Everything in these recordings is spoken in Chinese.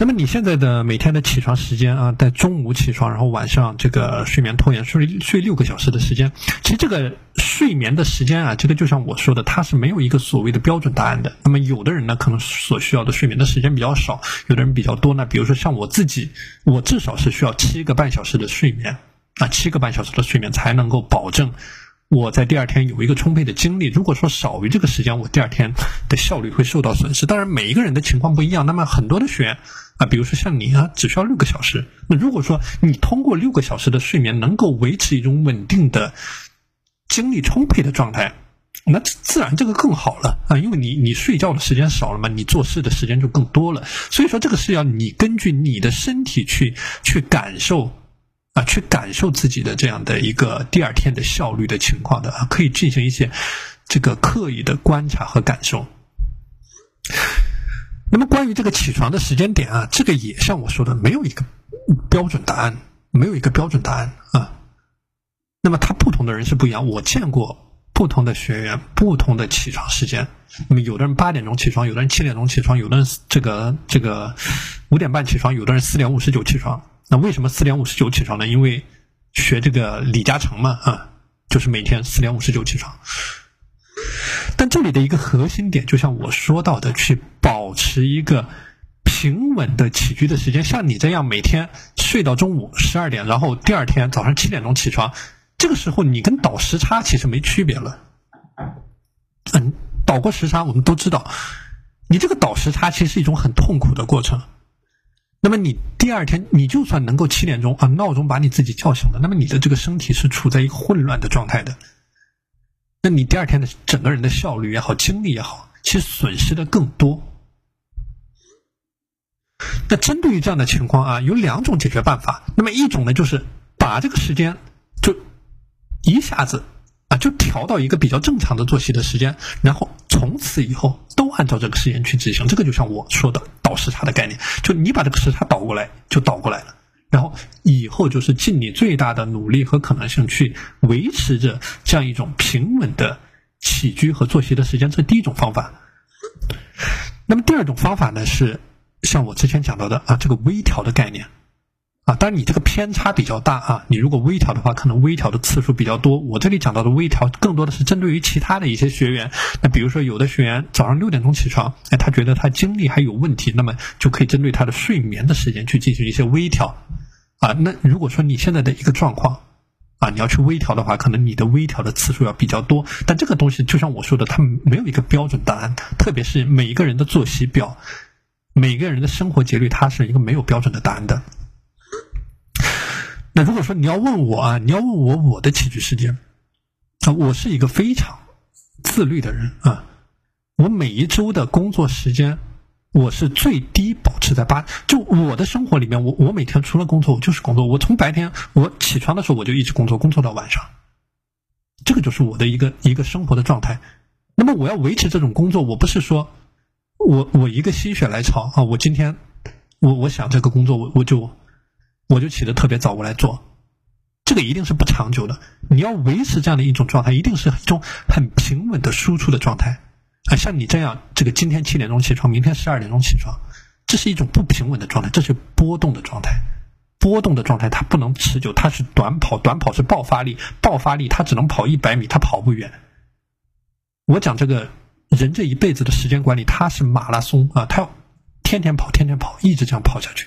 那么你现在的每天的起床时间啊，在中午起床，然后晚上这个睡眠拖延，睡睡六个小时的时间，其实这个睡眠的时间啊，这个就像我说的，它是没有一个所谓的标准答案的。那么有的人呢，可能所需要的睡眠的时间比较少，有的人比较多呢。比如说像我自己，我至少是需要七个半小时的睡眠啊，七个半小时的睡眠才能够保证。我在第二天有一个充沛的精力。如果说少于这个时间，我第二天的效率会受到损失。当然，每一个人的情况不一样。那么很多的学员啊，比如说像你啊，只需要六个小时。那如果说你通过六个小时的睡眠能够维持一种稳定的精力充沛的状态，那自然这个更好了啊，因为你你睡觉的时间少了嘛，你做事的时间就更多了。所以说，这个是要你根据你的身体去去感受。啊，去感受自己的这样的一个第二天的效率的情况的啊，可以进行一些这个刻意的观察和感受。那么关于这个起床的时间点啊，这个也像我说的，没有一个标准答案，没有一个标准答案啊。那么他不同的人是不一样，我见过不同的学员，不同的起床时间。那么有的人八点钟起床，有的人七点钟起床，有的人这个这个五点半起床，有的人四点五十九起床。那为什么四点五十九起床呢？因为学这个李嘉诚嘛，啊，就是每天四点五十九起床。但这里的一个核心点，就像我说到的，去保持一个平稳的起居的时间。像你这样每天睡到中午十二点，然后第二天早上七点钟起床，这个时候你跟倒时差其实没区别了。嗯，倒过时差，我们都知道，你这个倒时差其实是一种很痛苦的过程。那么你第二天，你就算能够七点钟啊，闹钟把你自己叫醒了，那么你的这个身体是处在一个混乱的状态的。那你第二天的整个人的效率也好，精力也好，其实损失的更多。那针对于这样的情况啊，有两种解决办法。那么一种呢，就是把这个时间一下子。啊，就调到一个比较正常的作息的时间，然后从此以后都按照这个时间去执行。这个就像我说的倒时差的概念，就你把这个时差倒过来，就倒过来了。然后以后就是尽你最大的努力和可能性去维持着这样一种平稳的起居和作息的时间。这是第一种方法。那么第二种方法呢，是像我之前讲到的啊，这个微调的概念。啊，当然你这个偏差比较大啊，你如果微调的话，可能微调的次数比较多。我这里讲到的微调，更多的是针对于其他的一些学员。那比如说，有的学员早上六点钟起床，哎，他觉得他精力还有问题，那么就可以针对他的睡眠的时间去进行一些微调。啊，那如果说你现在的一个状况，啊，你要去微调的话，可能你的微调的次数要比较多。但这个东西就像我说的，它没有一个标准答案，特别是每一个人的作息表，每个人的生活节律，它是一个没有标准的答案的。那如果说你要问我啊，你要问我我的起居时间啊，我是一个非常自律的人啊。我每一周的工作时间，我是最低保持在八。就我的生活里面，我我每天除了工作，我就是工作。我从白天我起床的时候，我就一直工作，工作到晚上。这个就是我的一个一个生活的状态。那么我要维持这种工作，我不是说我我一个心血来潮啊，我今天我我想这个工作，我我就。我就起得特别早，我来做，这个一定是不长久的。你要维持这样的一种状态，一定是一种很平稳的输出的状态。啊，像你这样，这个今天七点钟起床，明天十二点钟起床，这是一种不平稳的状态，这是波动的状态。波动的状态它不能持久，它是短跑，短跑是爆发力，爆发力它只能跑一百米，它跑不远。我讲这个人这一辈子的时间管理，它是马拉松啊，他要天天跑，天天跑，一直这样跑下去。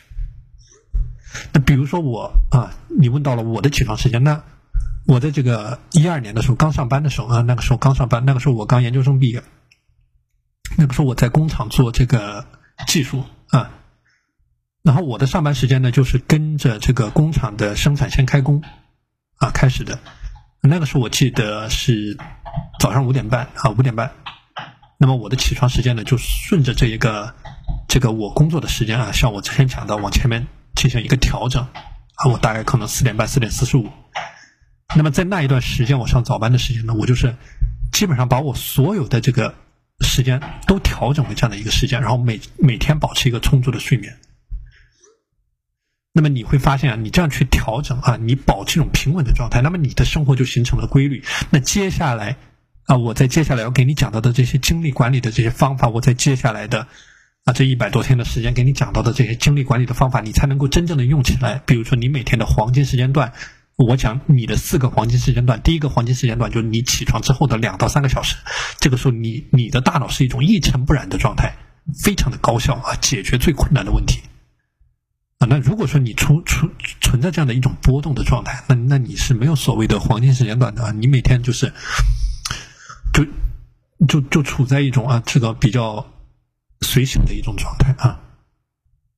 那比如说我啊，你问到了我的起床时间，那我在这个一二年的时候刚上班的时候啊，那个时候刚上班，那个时候我刚研究生毕业，那个时候我在工厂做这个技术啊，然后我的上班时间呢就是跟着这个工厂的生产线开工啊开始的，那个时候我记得是早上五点半啊五点半，那么我的起床时间呢就顺着这一个这个我工作的时间啊，像我之前讲的往前面。进行一个调整啊，我大概可能四点半、四点四十五。那么在那一段时间，我上早班的时间呢，我就是基本上把我所有的这个时间都调整为这样的一个时间，然后每每天保持一个充足的睡眠。那么你会发现啊，你这样去调整啊，你保持一种平稳的状态，那么你的生活就形成了规律。那接下来啊，我在接下来要给你讲到的这些精力管理的这些方法，我在接下来的啊，这一百多天的时间给你讲到的这些精力管理的方法，你才能够真正的用起来。比如说，你每天的黄金时间段，我讲你的四个黄金时间段，第一个黄金时间段就是你起床之后的两到三个小时，这个时候你你的大脑是一种一尘不染的状态，非常的高效啊，解决最困难的问题。啊，那如果说你出出存在这样的一种波动的状态，那那你是没有所谓的黄金时间段的啊，你每天就是就就就处在一种啊这个比较随性的一种状态啊，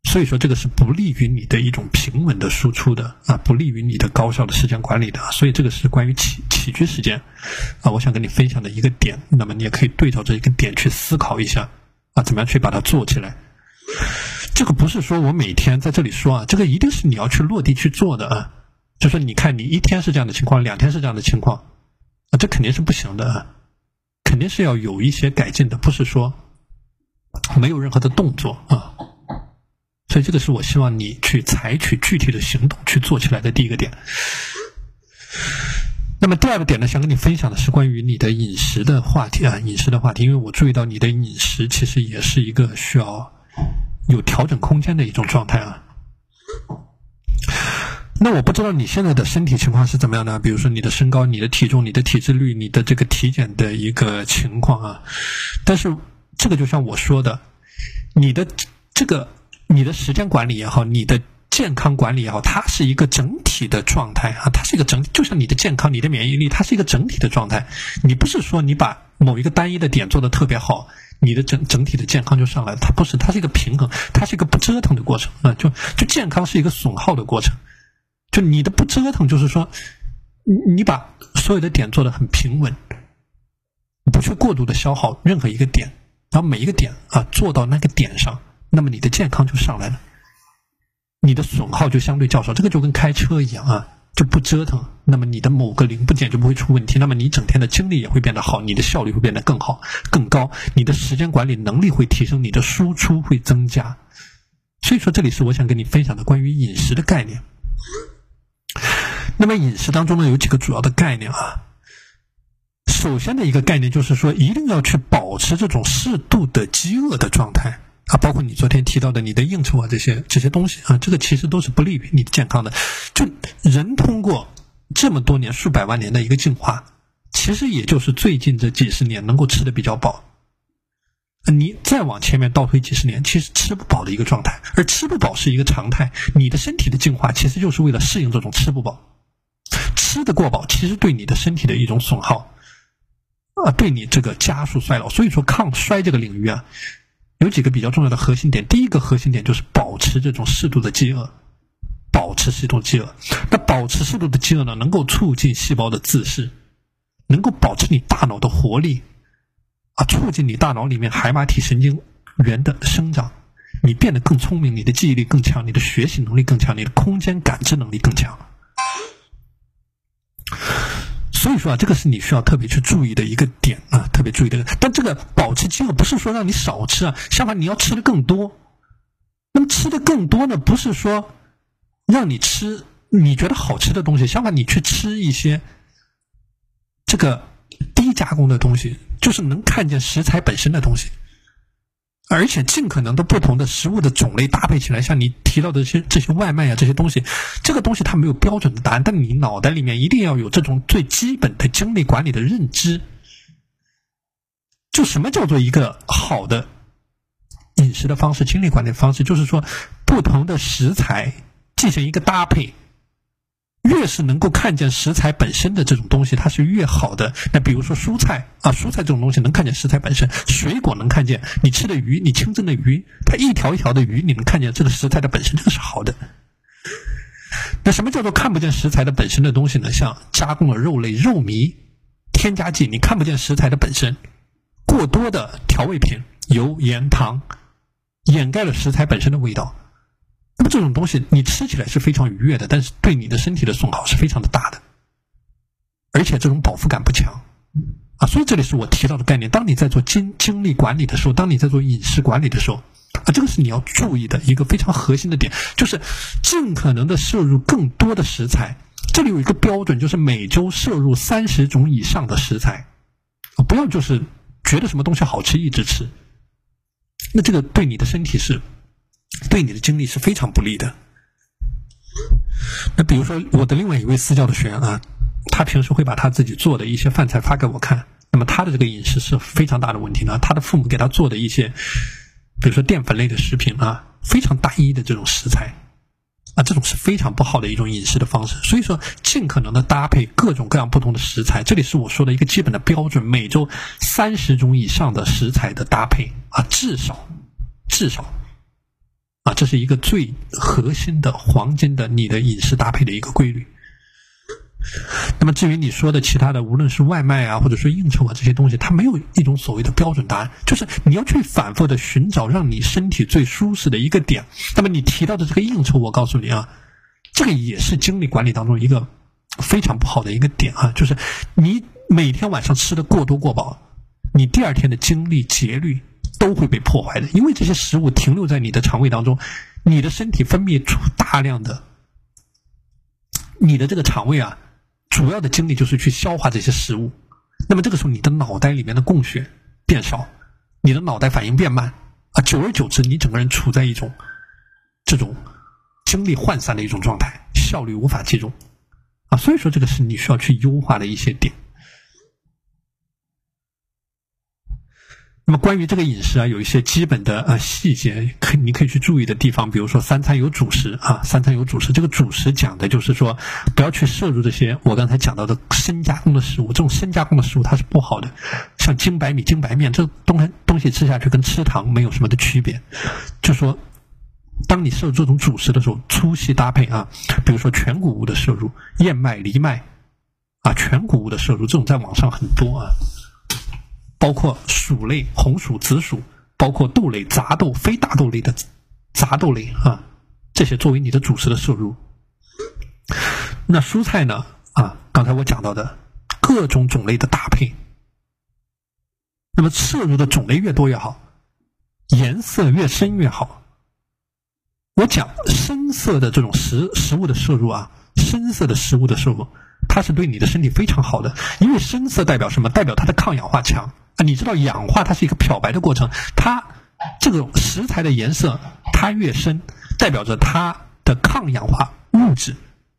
所以说这个是不利于你的一种平稳的输出的啊，不利于你的高效的时间管理的，所以这个是关于起起居时间啊，我想跟你分享的一个点，那么你也可以对照这一个点去思考一下啊，怎么样去把它做起来。这个不是说我每天在这里说啊，这个一定是你要去落地去做的啊。就说你看，你一天是这样的情况，两天是这样的情况，啊，这肯定是不行的，啊，肯定是要有一些改进的，不是说没有任何的动作啊。所以这个是我希望你去采取具体的行动去做起来的第一个点。那么第二个点呢，想跟你分享的是关于你的饮食的话题啊，饮食的话题，因为我注意到你的饮食其实也是一个需要。有调整空间的一种状态啊。那我不知道你现在的身体情况是怎么样的，比如说你的身高、你的体重、你的体脂率、你的这个体检的一个情况啊。但是这个就像我说的，你的这个你的时间管理也好，你的健康管理也好，它是一个整体的状态啊，它是一个整，就像你的健康、你的免疫力，它是一个整体的状态。你不是说你把某一个单一的点做的特别好。你的整整体的健康就上来了，它不是，它是一个平衡，它是一个不折腾的过程啊，就就健康是一个损耗的过程，就你的不折腾就是说，你你把所有的点做的很平稳，不去过度的消耗任何一个点，然后每一个点啊做到那个点上，那么你的健康就上来了，你的损耗就相对较少，这个就跟开车一样啊。就不折腾，那么你的某个零部件就不会出问题，那么你整天的精力也会变得好，你的效率会变得更好、更高，你的时间管理能力会提升，你的输出会增加。所以说，这里是我想跟你分享的关于饮食的概念。那么饮食当中呢，有几个主要的概念啊。首先的一个概念就是说，一定要去保持这种适度的饥饿的状态。啊，包括你昨天提到的你的应酬啊，这些这些东西啊，这个其实都是不利于你的健康的。就人通过这么多年、数百万年的一个进化，其实也就是最近这几十年能够吃的比较饱。你再往前面倒推几十年，其实吃不饱的一个状态，而吃不饱是一个常态。你的身体的进化其实就是为了适应这种吃不饱。吃的过饱，其实对你的身体的一种损耗啊，对你这个加速衰老。所以说，抗衰这个领域啊。有几个比较重要的核心点，第一个核心点就是保持这种适度的饥饿，保持适度饥饿。那保持适度的饥饿呢，能够促进细胞的自噬，能够保持你大脑的活力，啊，促进你大脑里面海马体神经元的生长，你变得更聪明，你的记忆力更强，你的学习能力更强，你的空间感知能力更强。所以说啊，这个是你需要特别去注意的一个点啊，特别注意的。但这个保持饥饿不是说让你少吃啊，相反你要吃的更多。那么吃的更多呢，不是说让你吃你觉得好吃的东西，相反你去吃一些这个低加工的东西，就是能看见食材本身的东西。而且尽可能的不同的食物的种类搭配起来，像你提到的这些这些外卖呀这些东西，这个东西它没有标准的答案，但你脑袋里面一定要有这种最基本的精力管理的认知。就什么叫做一个好的饮食的方式、精力管理方式，就是说不同的食材进行一个搭配。越是能够看见食材本身的这种东西，它是越好的。那比如说蔬菜啊，蔬菜这种东西能看见食材本身；水果能看见你吃的鱼，你清蒸的鱼，它一条一条的鱼，你能看见这个食材的本身，这个是好的。那什么叫做看不见食材的本身的东西呢？像加工的肉类、肉糜、添加剂，你看不见食材的本身；过多的调味品、油、盐、糖，掩盖了食材本身的味道。那么这种东西你吃起来是非常愉悦的，但是对你的身体的损耗是非常的大的，而且这种饱腹感不强啊。所以这里是我提到的概念：当你在做精精力管理的时候，当你在做饮食管理的时候啊，这个是你要注意的一个非常核心的点，就是尽可能的摄入更多的食材。这里有一个标准，就是每周摄入三十种以上的食材啊，不要就是觉得什么东西好吃一直吃。那这个对你的身体是，对你的精力是非常不利的。那比如说我的另外一位私教的学员啊，他平时会把他自己做的一些饭菜发给我看，那么他的这个饮食是非常大的问题呢。他的父母给他做的一些，比如说淀粉类的食品啊，非常单一的这种食材。啊，这种是非常不好的一种饮食的方式。所以说，尽可能的搭配各种各样不同的食材，这里是我说的一个基本的标准：每周三十种以上的食材的搭配啊，至少，至少，啊，这是一个最核心的黄金的你的饮食搭配的一个规律。那么至于你说的其他的，无论是外卖啊，或者说应酬啊这些东西，它没有一种所谓的标准答案，就是你要去反复的寻找让你身体最舒适的一个点。那么你提到的这个应酬，我告诉你啊，这个也是精力管理当中一个非常不好的一个点啊，就是你每天晚上吃的过多过饱，你第二天的精力节律都会被破坏的，因为这些食物停留在你的肠胃当中，你的身体分泌出大量的，你的这个肠胃啊。主要的精力就是去消化这些食物，那么这个时候你的脑袋里面的供血变少，你的脑袋反应变慢啊，久而久之，你整个人处在一种这种精力涣散的一种状态，效率无法集中啊，所以说这个是你需要去优化的一些点。那么关于这个饮食啊，有一些基本的呃细节，可你可以去注意的地方，比如说三餐有主食啊，三餐有主食。这个主食讲的就是说，不要去摄入这些我刚才讲到的深加工的食物，这种深加工的食物它是不好的，像精白米、精白面这东西东西吃下去跟吃糖没有什么的区别。就说，当你摄入这种主食的时候，粗细搭配啊，比如说全谷物的摄入，燕麦、藜麦啊，全谷物的摄入，这种在网上很多啊。包括薯类、红薯、紫薯，包括豆类、杂豆、非大豆类的杂豆类啊，这些作为你的主食的摄入。那蔬菜呢？啊，刚才我讲到的各种种类的搭配，那么摄入的种类越多越好，颜色越深越好。我讲深色的这种食食物的摄入啊，深色的食物的摄入，它是对你的身体非常好的，因为深色代表什么？代表它的抗氧化强。啊，你知道氧化它是一个漂白的过程，它这个食材的颜色它越深，代表着它的抗氧化物质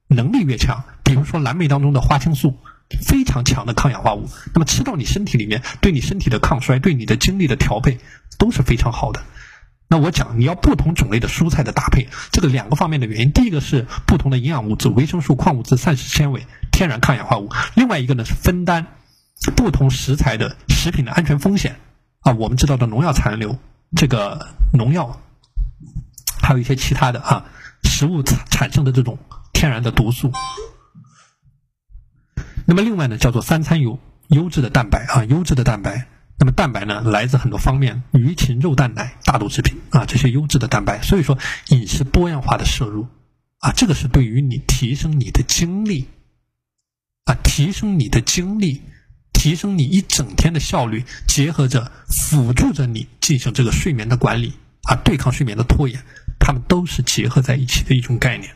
能力越强。比如说蓝莓当中的花青素，非常强的抗氧化物，那么吃到你身体里面，对你身体的抗衰、对你的精力的调配都是非常好的。那我讲你要不同种类的蔬菜的搭配，这个两个方面的原因，第一个是不同的营养物质，维生素、矿物质、膳食纤维、天然抗氧化物；另外一个呢是分担。不同食材的食品的安全风险啊，我们知道的农药残留，这个农药，还有一些其他的啊，食物产产生的这种天然的毒素。那么另外呢，叫做三餐有优质的蛋白啊，优质的蛋白。那么蛋白呢，来自很多方面，鱼、禽、肉、蛋、奶、大豆制品啊，这些优质的蛋白。所以说，饮食多样化的摄入啊，这个是对于你提升你的精力啊，提升你的精力。提升你一整天的效率，结合着辅助着你进行这个睡眠的管理啊，对抗睡眠的拖延，它们都是结合在一起的一种概念。